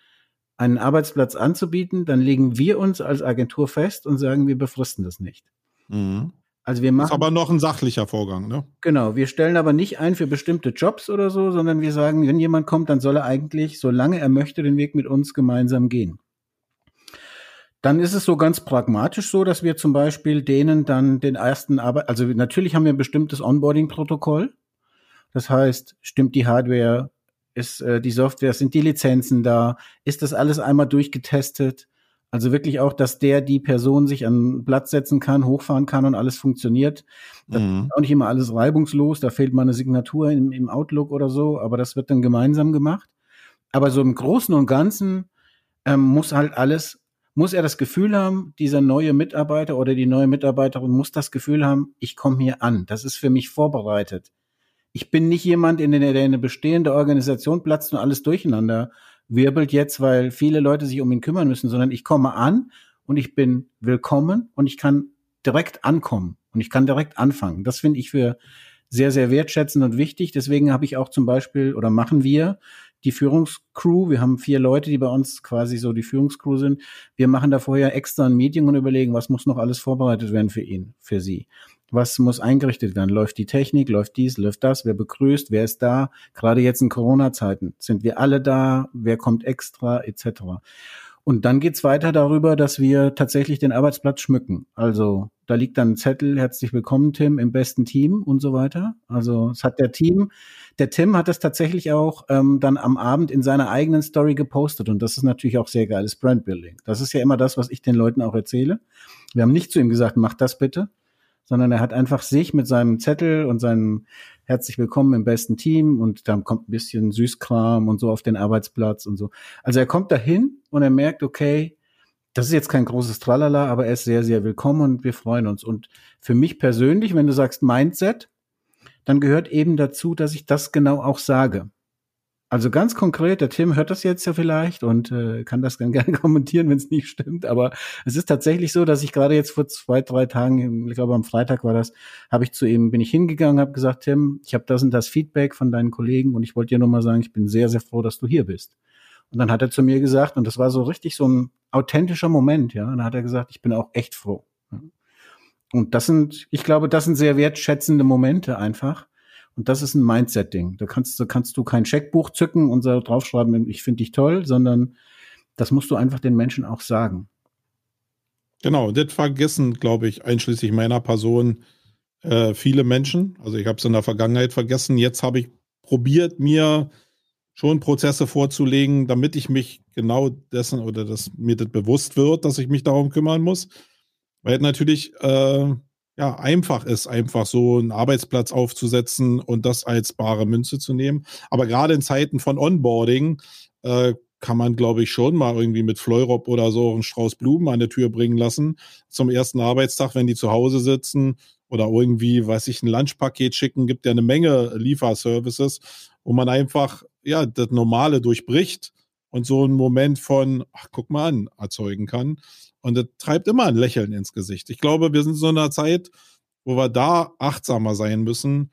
[SPEAKER 2] einen Arbeitsplatz anzubieten, dann legen wir uns als Agentur fest und sagen, wir befristen das nicht.
[SPEAKER 1] Mhm. Also wir machen. Das ist aber noch ein sachlicher Vorgang, ne?
[SPEAKER 2] Genau. Wir stellen aber nicht ein für bestimmte Jobs oder so, sondern wir sagen, wenn jemand kommt, dann soll er eigentlich, solange er möchte, den Weg mit uns gemeinsam gehen. Dann ist es so ganz pragmatisch so, dass wir zum Beispiel denen dann den ersten Arbeit, also natürlich haben wir ein bestimmtes Onboarding-Protokoll. Das heißt, stimmt die Hardware, ist äh, die Software, sind die Lizenzen da, ist das alles einmal durchgetestet? Also wirklich auch, dass der die Person sich an den Platz setzen kann, hochfahren kann und alles funktioniert. Das mhm. ist auch nicht immer alles reibungslos. Da fehlt mal eine Signatur im, im Outlook oder so, aber das wird dann gemeinsam gemacht. Aber so im Großen und Ganzen ähm, muss halt alles, muss er das Gefühl haben, dieser neue Mitarbeiter oder die neue Mitarbeiterin muss das Gefühl haben, ich komme hier an. Das ist für mich vorbereitet. Ich bin nicht jemand, in der, der eine bestehende Organisation platzt und alles durcheinander wirbelt jetzt, weil viele Leute sich um ihn kümmern müssen, sondern ich komme an und ich bin willkommen und ich kann direkt ankommen und ich kann direkt anfangen. Das finde ich für sehr, sehr wertschätzend und wichtig. Deswegen habe ich auch zum Beispiel oder machen wir die Führungscrew. Wir haben vier Leute, die bei uns quasi so die Führungscrew sind. Wir machen da vorher extra ein Meeting und überlegen, was muss noch alles vorbereitet werden für ihn, für sie. Was muss eingerichtet werden? Läuft die Technik? Läuft dies? Läuft das? Wer begrüßt? Wer ist da? Gerade jetzt in Corona-Zeiten sind wir alle da? Wer kommt extra? Etc. Und dann geht's weiter darüber, dass wir tatsächlich den Arbeitsplatz schmücken. Also da liegt dann ein Zettel, herzlich willkommen, Tim, im besten Team und so weiter. Also es hat der Team, der Tim hat das tatsächlich auch ähm, dann am Abend in seiner eigenen Story gepostet. Und das ist natürlich auch sehr geiles Brandbuilding. Das ist ja immer das, was ich den Leuten auch erzähle. Wir haben nicht zu ihm gesagt, mach das bitte, sondern er hat einfach sich mit seinem Zettel und seinem herzlich willkommen im besten Team und dann kommt ein bisschen Süßkram und so auf den Arbeitsplatz und so. Also er kommt dahin und er merkt, okay, das ist jetzt kein großes Tralala, aber er ist sehr, sehr willkommen und wir freuen uns. Und für mich persönlich, wenn du sagst Mindset, dann gehört eben dazu, dass ich das genau auch sage. Also ganz konkret, der Tim hört das jetzt ja vielleicht und äh, kann das dann gerne kommentieren, wenn es nicht stimmt. Aber es ist tatsächlich so, dass ich gerade jetzt vor zwei, drei Tagen, ich glaube am Freitag war das, habe ich zu ihm, bin ich hingegangen, habe gesagt, Tim, ich habe das und das Feedback von deinen Kollegen und ich wollte dir nur mal sagen, ich bin sehr, sehr froh, dass du hier bist. Und dann hat er zu mir gesagt, und das war so richtig so ein authentischer Moment, ja, und dann hat er gesagt, ich bin auch echt froh. Und das sind, ich glaube, das sind sehr wertschätzende Momente einfach und das ist ein Mindset-Ding. Da kannst, da kannst du kein Scheckbuch zücken und so draufschreiben, ich finde dich toll, sondern das musst du einfach den Menschen auch sagen.
[SPEAKER 1] Genau, das vergessen, glaube ich, einschließlich meiner Person äh, viele Menschen. Also ich habe es in der Vergangenheit vergessen. Jetzt habe ich probiert, mir schon Prozesse vorzulegen, damit ich mich genau dessen oder dass mir das bewusst wird, dass ich mich darum kümmern muss. Weil natürlich äh, ja, einfach ist, einfach so einen Arbeitsplatz aufzusetzen und das als bare Münze zu nehmen. Aber gerade in Zeiten von Onboarding äh, kann man, glaube ich, schon mal irgendwie mit Fleurop oder so einen Strauß Blumen an der Tür bringen lassen zum ersten Arbeitstag, wenn die zu Hause sitzen oder irgendwie, weiß ich, ein Lunchpaket schicken, gibt ja eine Menge Lieferservices, wo man einfach, ja, das Normale durchbricht und so einen Moment von, ach, guck mal an, erzeugen kann. Und das treibt immer ein Lächeln ins Gesicht. Ich glaube, wir sind in so einer Zeit, wo wir da achtsamer sein müssen.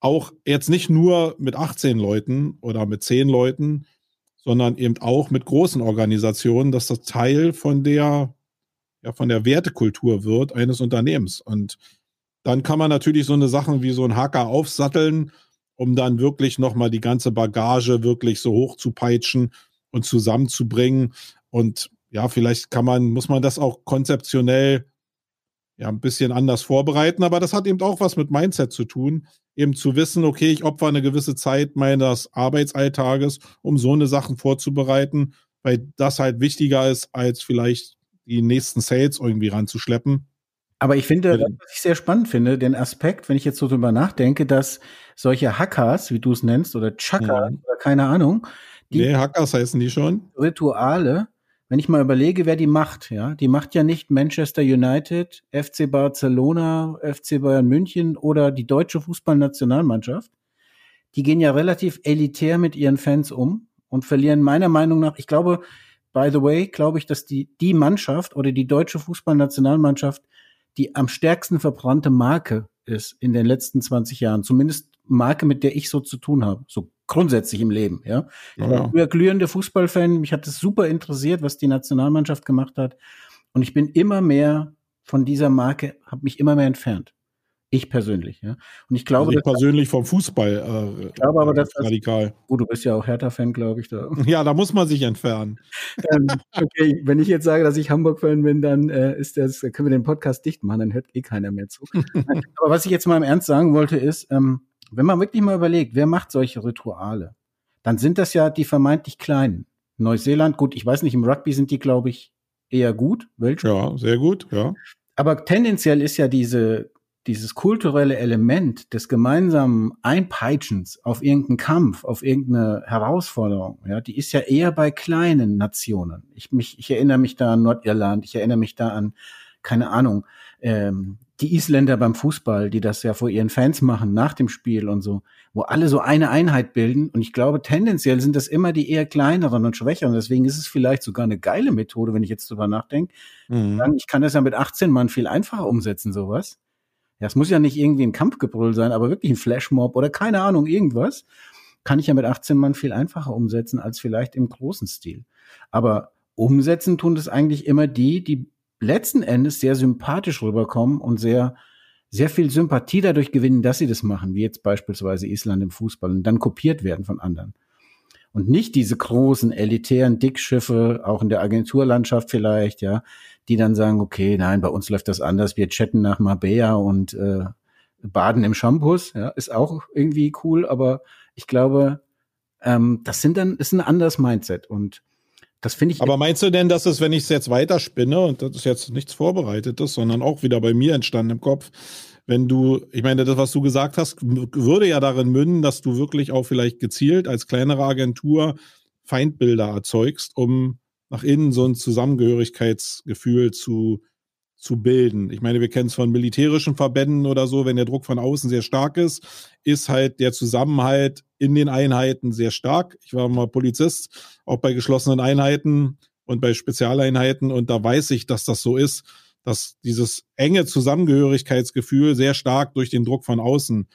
[SPEAKER 1] Auch jetzt nicht nur mit 18 Leuten oder mit 10 Leuten, sondern eben auch mit großen Organisationen, dass das Teil von der, ja, von der Wertekultur wird eines Unternehmens. Und dann kann man natürlich so eine Sachen wie so ein Hacker aufsatteln, um dann wirklich nochmal die ganze Bagage wirklich so hoch zu peitschen und zusammenzubringen. Und ja, vielleicht kann man, muss man das auch konzeptionell ja ein bisschen anders vorbereiten, aber das hat eben auch was mit Mindset zu tun, eben zu wissen, okay, ich opfer eine gewisse Zeit meines Arbeitsalltages, um so eine Sachen vorzubereiten, weil das halt wichtiger ist, als vielleicht die nächsten Sales irgendwie ranzuschleppen.
[SPEAKER 2] Aber ich finde, was ich sehr spannend finde, den Aspekt, wenn ich jetzt so drüber nachdenke, dass solche Hackers, wie du es nennst, oder Chucker, ja. oder keine Ahnung,
[SPEAKER 1] die nee, Hackers heißen die schon.
[SPEAKER 2] Rituale wenn ich mal überlege, wer die macht, ja, die macht ja nicht Manchester United, FC Barcelona, FC Bayern München oder die deutsche Fußballnationalmannschaft. Die gehen ja relativ elitär mit ihren Fans um und verlieren meiner Meinung nach, ich glaube, by the way, glaube ich, dass die, die Mannschaft oder die deutsche Fußballnationalmannschaft die am stärksten verbrannte Marke ist in den letzten 20 Jahren. Zumindest Marke, mit der ich so zu tun habe. So grundsätzlich im Leben, ja. Ich war früher glühender Fußballfan, mich hat es super interessiert, was die Nationalmannschaft gemacht hat. Und ich bin immer mehr von dieser Marke, habe mich immer mehr entfernt. Ich persönlich, ja. Und ich glaube,
[SPEAKER 1] also ich persönlich vom Fußball.
[SPEAKER 2] Äh, ich glaube aber, dass das, radikal. Gut, du bist ja auch Hertha-Fan, glaube ich. Da.
[SPEAKER 1] Ja, da muss man sich entfernen.
[SPEAKER 2] ähm, okay, wenn ich jetzt sage, dass ich Hamburg-Fan bin, dann äh, ist das, können wir den Podcast dicht machen, dann hört eh keiner mehr zu. aber was ich jetzt mal im Ernst sagen wollte, ist, ähm, wenn man wirklich mal überlegt, wer macht solche Rituale, dann sind das ja die vermeintlich Kleinen. Neuseeland, gut, ich weiß nicht, im Rugby sind die, glaube ich, eher gut.
[SPEAKER 1] Welche? Ja, sehr gut, ja.
[SPEAKER 2] Aber tendenziell ist ja diese, dieses kulturelle Element des gemeinsamen Einpeitschens auf irgendeinen Kampf, auf irgendeine Herausforderung, ja, die ist ja eher bei kleinen Nationen. Ich, mich, ich erinnere mich da an Nordirland, ich erinnere mich da an, keine Ahnung, ähm, die Isländer beim Fußball, die das ja vor ihren Fans machen nach dem Spiel und so, wo alle so eine Einheit bilden. Und ich glaube, tendenziell sind das immer die eher kleineren und schwächeren. Deswegen ist es vielleicht sogar eine geile Methode, wenn ich jetzt drüber nachdenke. Mhm. Ich kann das ja mit 18 Mann viel einfacher umsetzen, sowas. Ja, es muss ja nicht irgendwie ein Kampfgebrüll sein, aber wirklich ein Flashmob oder keine Ahnung, irgendwas. Kann ich ja mit 18 Mann viel einfacher umsetzen als vielleicht im großen Stil. Aber umsetzen tun das eigentlich immer die, die letzten Endes sehr sympathisch rüberkommen und sehr, sehr viel Sympathie dadurch gewinnen, dass sie das machen, wie jetzt beispielsweise Island im Fußball und dann kopiert werden von anderen. Und nicht diese großen, elitären Dickschiffe, auch in der Agenturlandschaft vielleicht, ja, die dann sagen, okay, nein, bei uns läuft das anders, wir chatten nach Mabea und äh, baden im Shampoos, ja, ist auch irgendwie cool, aber ich glaube, ähm, das sind dann, ist ein anderes Mindset und das finde ich.
[SPEAKER 1] Aber meinst du denn, dass es, wenn ich es jetzt weiterspinne, und das ist jetzt nichts Vorbereitetes, sondern auch wieder bei mir entstanden im Kopf, wenn du, ich meine, das, was du gesagt hast, würde ja darin münden, dass du wirklich auch vielleicht gezielt als kleinere Agentur Feindbilder erzeugst, um nach innen so ein Zusammengehörigkeitsgefühl zu, zu bilden. Ich meine, wir kennen es von militärischen Verbänden oder so, wenn der Druck von außen sehr stark ist, ist halt der Zusammenhalt in den Einheiten sehr stark. Ich war mal Polizist, auch bei geschlossenen Einheiten und bei Spezialeinheiten und da weiß ich, dass das so ist, dass dieses enge Zusammengehörigkeitsgefühl sehr stark durch den Druck von außen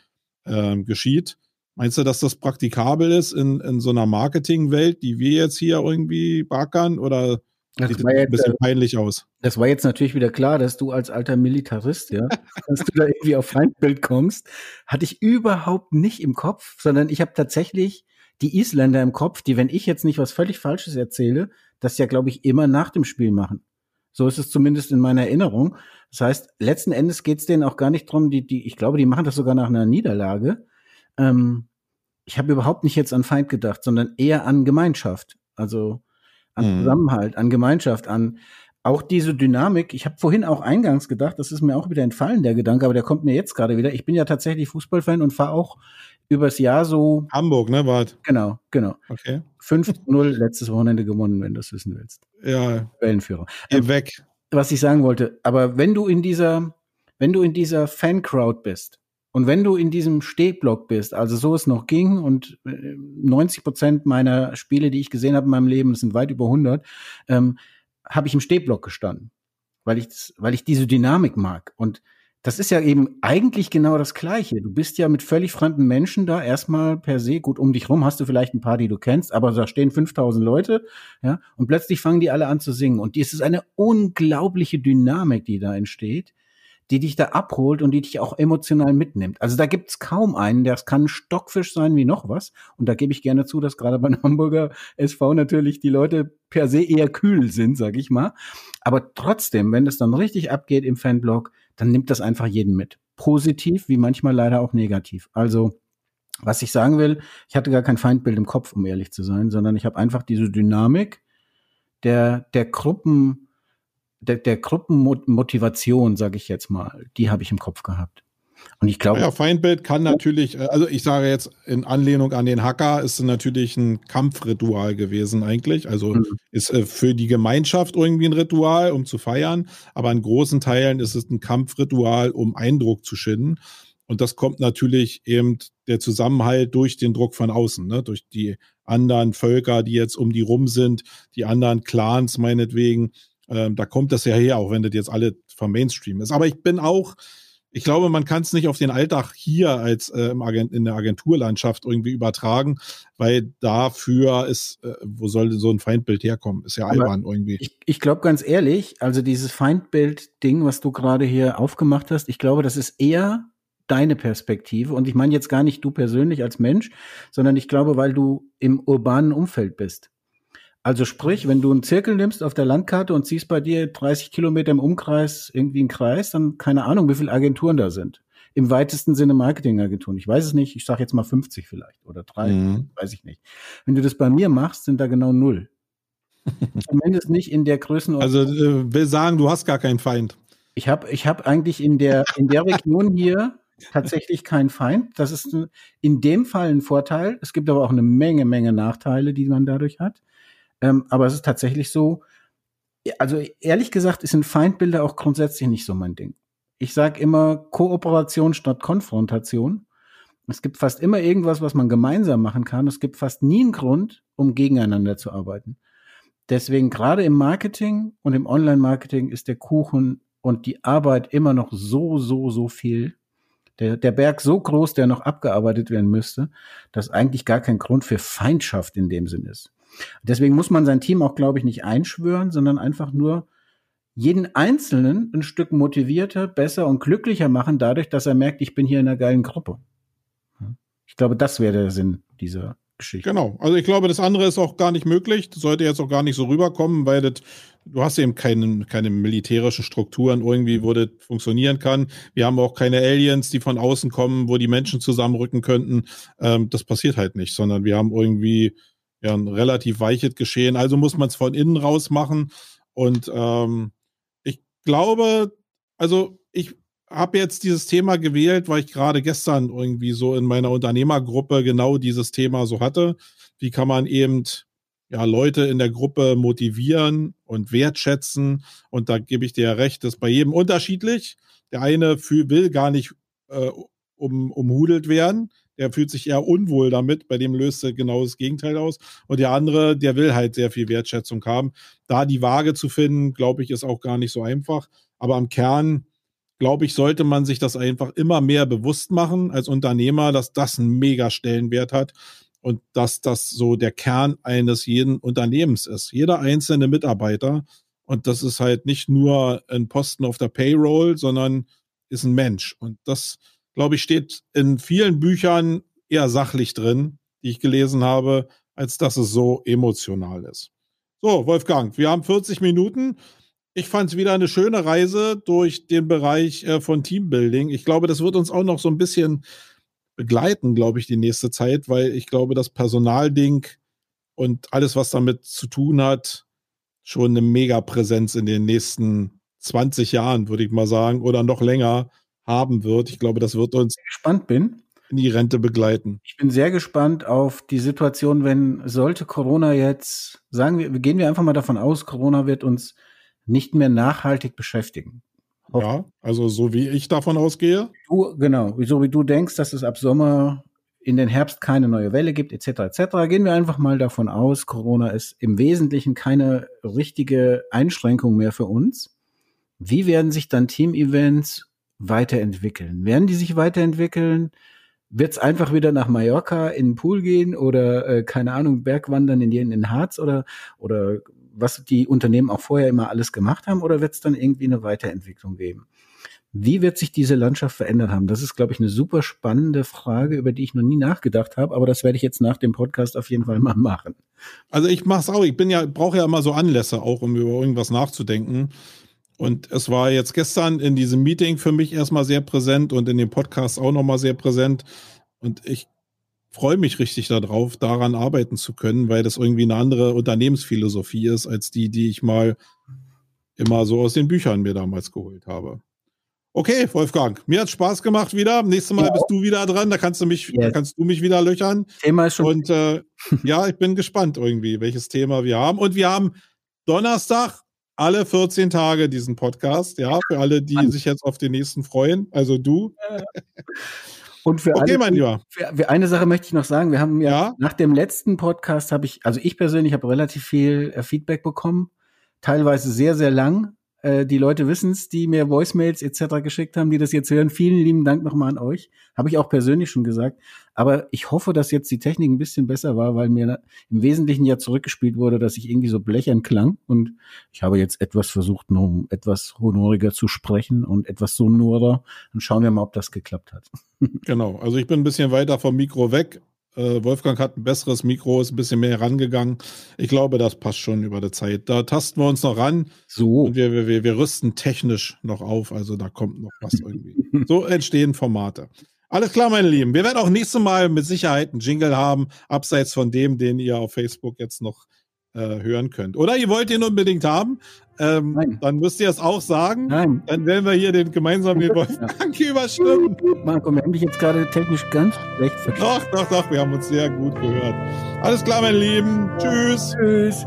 [SPEAKER 1] äh, geschieht. Meinst du, dass das praktikabel ist in, in so einer Marketingwelt, die wir jetzt hier irgendwie backern oder das Sieht jetzt, ein bisschen äh, peinlich aus.
[SPEAKER 2] Das war jetzt natürlich wieder klar, dass du als alter Militarist, ja, dass du da irgendwie auf Feindbild kommst, hatte ich überhaupt nicht im Kopf, sondern ich habe tatsächlich die Isländer im Kopf, die, wenn ich jetzt nicht was völlig Falsches erzähle, das ja, glaube ich, immer nach dem Spiel machen. So ist es zumindest in meiner Erinnerung. Das heißt, letzten Endes geht es denen auch gar nicht drum, die, die, ich glaube, die machen das sogar nach einer Niederlage. Ähm, ich habe überhaupt nicht jetzt an Feind gedacht, sondern eher an Gemeinschaft. Also an mhm. Zusammenhalt, an Gemeinschaft, an auch diese Dynamik. Ich habe vorhin auch eingangs gedacht, das ist mir auch wieder entfallen, der Gedanke, aber der kommt mir jetzt gerade wieder. Ich bin ja tatsächlich Fußballfan und fahre auch übers Jahr so.
[SPEAKER 1] Hamburg, ne, Bart?
[SPEAKER 2] Genau, genau.
[SPEAKER 1] Okay.
[SPEAKER 2] 5-0 letztes Wochenende gewonnen, wenn du es wissen willst.
[SPEAKER 1] Ja.
[SPEAKER 2] Wellenführer.
[SPEAKER 1] Geh weg.
[SPEAKER 2] Was ich sagen wollte, aber wenn du in dieser, wenn du in dieser Fan-Crowd bist, und wenn du in diesem Stehblock bist, also so es noch ging und 90 äh, Prozent meiner Spiele, die ich gesehen habe in meinem Leben, das sind weit über 100, ähm, habe ich im Stehblock gestanden, weil ich, das, weil ich diese Dynamik mag. Und das ist ja eben eigentlich genau das Gleiche. Du bist ja mit völlig fremden Menschen da erstmal per se gut um dich rum. Hast du vielleicht ein paar, die du kennst, aber da stehen 5000 Leute, ja, und plötzlich fangen die alle an zu singen. Und es ist eine unglaubliche Dynamik, die da entsteht die dich da abholt und die dich auch emotional mitnimmt. Also da gibt's kaum einen, der kann Stockfisch sein wie noch was. Und da gebe ich gerne zu, dass gerade beim Hamburger SV natürlich die Leute per se eher kühl sind, sag ich mal. Aber trotzdem, wenn es dann richtig abgeht im Fanblog, dann nimmt das einfach jeden mit. Positiv, wie manchmal leider auch negativ. Also was ich sagen will, ich hatte gar kein Feindbild im Kopf, um ehrlich zu sein, sondern ich habe einfach diese Dynamik der, der Gruppen, der, der Gruppenmotivation, sage ich jetzt mal, die habe ich im Kopf gehabt. Und ich glaube.
[SPEAKER 1] Ja, Feindbild kann natürlich, äh, also ich sage jetzt in Anlehnung an den Hacker, ist natürlich ein Kampfritual gewesen eigentlich. Also mhm. ist äh, für die Gemeinschaft irgendwie ein Ritual, um zu feiern, aber in großen Teilen ist es ein Kampfritual, um Eindruck zu schinden. Und das kommt natürlich eben der Zusammenhalt durch den Druck von außen, ne? durch die anderen Völker, die jetzt um die rum sind, die anderen Clans meinetwegen. Ähm, da kommt das ja her, auch wenn das jetzt alle vom Mainstream ist. Aber ich bin auch, ich glaube, man kann es nicht auf den Alltag hier als äh, im Agent, in der Agenturlandschaft irgendwie übertragen, weil dafür ist, äh, wo soll so ein Feindbild herkommen? Ist ja albern irgendwie.
[SPEAKER 2] Ich, ich glaube ganz ehrlich, also dieses Feindbild-Ding, was du gerade hier aufgemacht hast, ich glaube, das ist eher deine Perspektive. Und ich meine jetzt gar nicht du persönlich als Mensch, sondern ich glaube, weil du im urbanen Umfeld bist. Also sprich, wenn du einen Zirkel nimmst auf der Landkarte und siehst bei dir 30 Kilometer im Umkreis irgendwie einen Kreis, dann keine Ahnung, wie viele Agenturen da sind. Im weitesten Sinne Marketingagenturen. Ich weiß es nicht, ich sage jetzt mal 50 vielleicht oder drei, mhm. weiß ich nicht. Wenn du das bei mir machst, sind da genau null. Zumindest nicht in der Größenordnung.
[SPEAKER 1] Also äh, will sagen, du hast gar keinen Feind.
[SPEAKER 2] Ich habe ich hab eigentlich in der, in der Region hier tatsächlich keinen Feind. Das ist in dem Fall ein Vorteil. Es gibt aber auch eine Menge, Menge Nachteile, die man dadurch hat. Ähm, aber es ist tatsächlich so, also ehrlich gesagt, sind Feindbilder auch grundsätzlich nicht so mein Ding. Ich sage immer Kooperation statt Konfrontation. Es gibt fast immer irgendwas, was man gemeinsam machen kann. Es gibt fast nie einen Grund, um gegeneinander zu arbeiten. Deswegen gerade im Marketing und im Online-Marketing ist der Kuchen und die Arbeit immer noch so, so, so viel. Der, der Berg so groß, der noch abgearbeitet werden müsste, dass eigentlich gar kein Grund für Feindschaft in dem Sinn ist. Deswegen muss man sein Team auch, glaube ich, nicht einschwören, sondern einfach nur jeden Einzelnen ein Stück motivierter, besser und glücklicher machen, dadurch, dass er merkt, ich bin hier in einer geilen Gruppe. Ich glaube, das wäre der Sinn dieser Geschichte.
[SPEAKER 1] Genau. Also ich glaube, das andere ist auch gar nicht möglich. Das sollte jetzt auch gar nicht so rüberkommen, weil das, du hast eben keine, keine militärischen Strukturen irgendwie, wo das funktionieren kann. Wir haben auch keine Aliens, die von außen kommen, wo die Menschen zusammenrücken könnten. Ähm, das passiert halt nicht, sondern wir haben irgendwie ja ein relativ weiches Geschehen. Also muss man es von innen raus machen. Und ähm, ich glaube, also ich habe jetzt dieses Thema gewählt, weil ich gerade gestern irgendwie so in meiner Unternehmergruppe genau dieses Thema so hatte. Wie kann man eben ja, Leute in der Gruppe motivieren und wertschätzen. Und da gebe ich dir ja recht, das ist bei jedem unterschiedlich. Der eine will gar nicht äh, um, umhudelt werden. Der fühlt sich eher unwohl damit. Bei dem löst er genau das Gegenteil aus. Und der andere, der will halt sehr viel Wertschätzung haben. Da die Waage zu finden, glaube ich, ist auch gar nicht so einfach. Aber am Kern, glaube ich, sollte man sich das einfach immer mehr bewusst machen als Unternehmer, dass das einen mega Stellenwert hat und dass das so der Kern eines jeden Unternehmens ist. Jeder einzelne Mitarbeiter. Und das ist halt nicht nur ein Posten auf der Payroll, sondern ist ein Mensch. Und das, glaube ich, steht in vielen Büchern eher sachlich drin, die ich gelesen habe, als dass es so emotional ist. So, Wolfgang, wir haben 40 Minuten. Ich fand es wieder eine schöne Reise durch den Bereich äh, von Teambuilding. Ich glaube, das wird uns auch noch so ein bisschen begleiten, glaube ich, die nächste Zeit, weil ich glaube, das Personalding und alles, was damit zu tun hat, schon eine Mega-Präsenz in den nächsten 20 Jahren, würde ich mal sagen, oder noch länger haben wird. Ich glaube, das wird uns
[SPEAKER 2] gespannt bin
[SPEAKER 1] in die Rente begleiten.
[SPEAKER 2] Ich bin sehr gespannt auf die Situation, wenn sollte Corona jetzt, sagen wir, gehen wir einfach mal davon aus, Corona wird uns nicht mehr nachhaltig beschäftigen.
[SPEAKER 1] Ja, also so wie ich davon ausgehe.
[SPEAKER 2] Du, genau, so wie du denkst, dass es ab Sommer in den Herbst keine neue Welle gibt, etc. etc. Gehen wir einfach mal davon aus, Corona ist im Wesentlichen keine richtige Einschränkung mehr für uns. Wie werden sich dann Team-Events weiterentwickeln? Werden die sich weiterentwickeln? Wird es einfach wieder nach Mallorca in den Pool gehen oder äh, keine Ahnung Bergwandern in, in den Harz oder oder was die Unternehmen auch vorher immer alles gemacht haben, oder wird es dann irgendwie eine Weiterentwicklung geben? Wie wird sich diese Landschaft verändert haben? Das ist, glaube ich, eine super spannende Frage, über die ich noch nie nachgedacht habe, aber das werde ich jetzt nach dem Podcast auf jeden Fall mal machen.
[SPEAKER 1] Also ich mache es auch. Ich bin ja, brauche ja immer so Anlässe auch, um über irgendwas nachzudenken. Und es war jetzt gestern in diesem Meeting für mich erstmal sehr präsent und in dem Podcast auch nochmal sehr präsent. Und ich freue mich richtig darauf, daran arbeiten zu können, weil das irgendwie eine andere Unternehmensphilosophie ist, als die, die ich mal immer so aus den Büchern mir damals geholt habe. Okay, Wolfgang, mir hat Spaß gemacht wieder. Nächstes Mal ja. bist du wieder dran, da kannst du mich, yes. da kannst du mich wieder löchern.
[SPEAKER 2] Thema ist schon.
[SPEAKER 1] Und äh, ja, ich bin gespannt irgendwie, welches Thema wir haben. Und wir haben Donnerstag alle 14 Tage diesen Podcast, ja, für alle, die Mann. sich jetzt auf den nächsten freuen, also du.
[SPEAKER 2] Und für,
[SPEAKER 1] okay, alle, mein Lieber.
[SPEAKER 2] Für, für, eine Sache möchte ich noch sagen. Wir haben ja, ja? nach dem letzten Podcast habe ich, also ich persönlich habe relativ viel äh, Feedback bekommen. Teilweise sehr, sehr lang. Äh, die Leute wissen es, die mir Voicemails etc. geschickt haben, die das jetzt hören. Vielen lieben Dank nochmal an euch. Habe ich auch persönlich schon gesagt. Aber ich hoffe, dass jetzt die Technik ein bisschen besser war, weil mir im Wesentlichen ja zurückgespielt wurde, dass ich irgendwie so blechern klang. Und ich habe jetzt etwas versucht, noch etwas honoriger zu sprechen und etwas sonorer. Dann schauen wir mal, ob das geklappt hat.
[SPEAKER 1] Genau. Also ich bin ein bisschen weiter vom Mikro weg. Äh, Wolfgang hat ein besseres Mikro, ist ein bisschen mehr herangegangen. Ich glaube, das passt schon über die Zeit. Da tasten wir uns noch ran.
[SPEAKER 2] So.
[SPEAKER 1] Und wir, wir, wir rüsten technisch noch auf. Also da kommt noch was irgendwie. so entstehen Formate. Alles klar, meine Lieben. Wir werden auch nächstes Mal mit Sicherheit einen Jingle haben, abseits von dem, den ihr auf Facebook jetzt noch äh, hören könnt. Oder ihr wollt ihn unbedingt haben, ähm, dann müsst ihr es auch sagen.
[SPEAKER 2] Nein.
[SPEAKER 1] Dann werden wir hier den gemeinsam den Wolfgang ja. überstimmen.
[SPEAKER 2] Marco, wir haben dich jetzt gerade technisch ganz schlecht
[SPEAKER 1] verstanden. Doch, doch, doch, wir haben uns sehr gut gehört. Alles klar, meine Lieben. Tschüss.
[SPEAKER 2] Tschüss.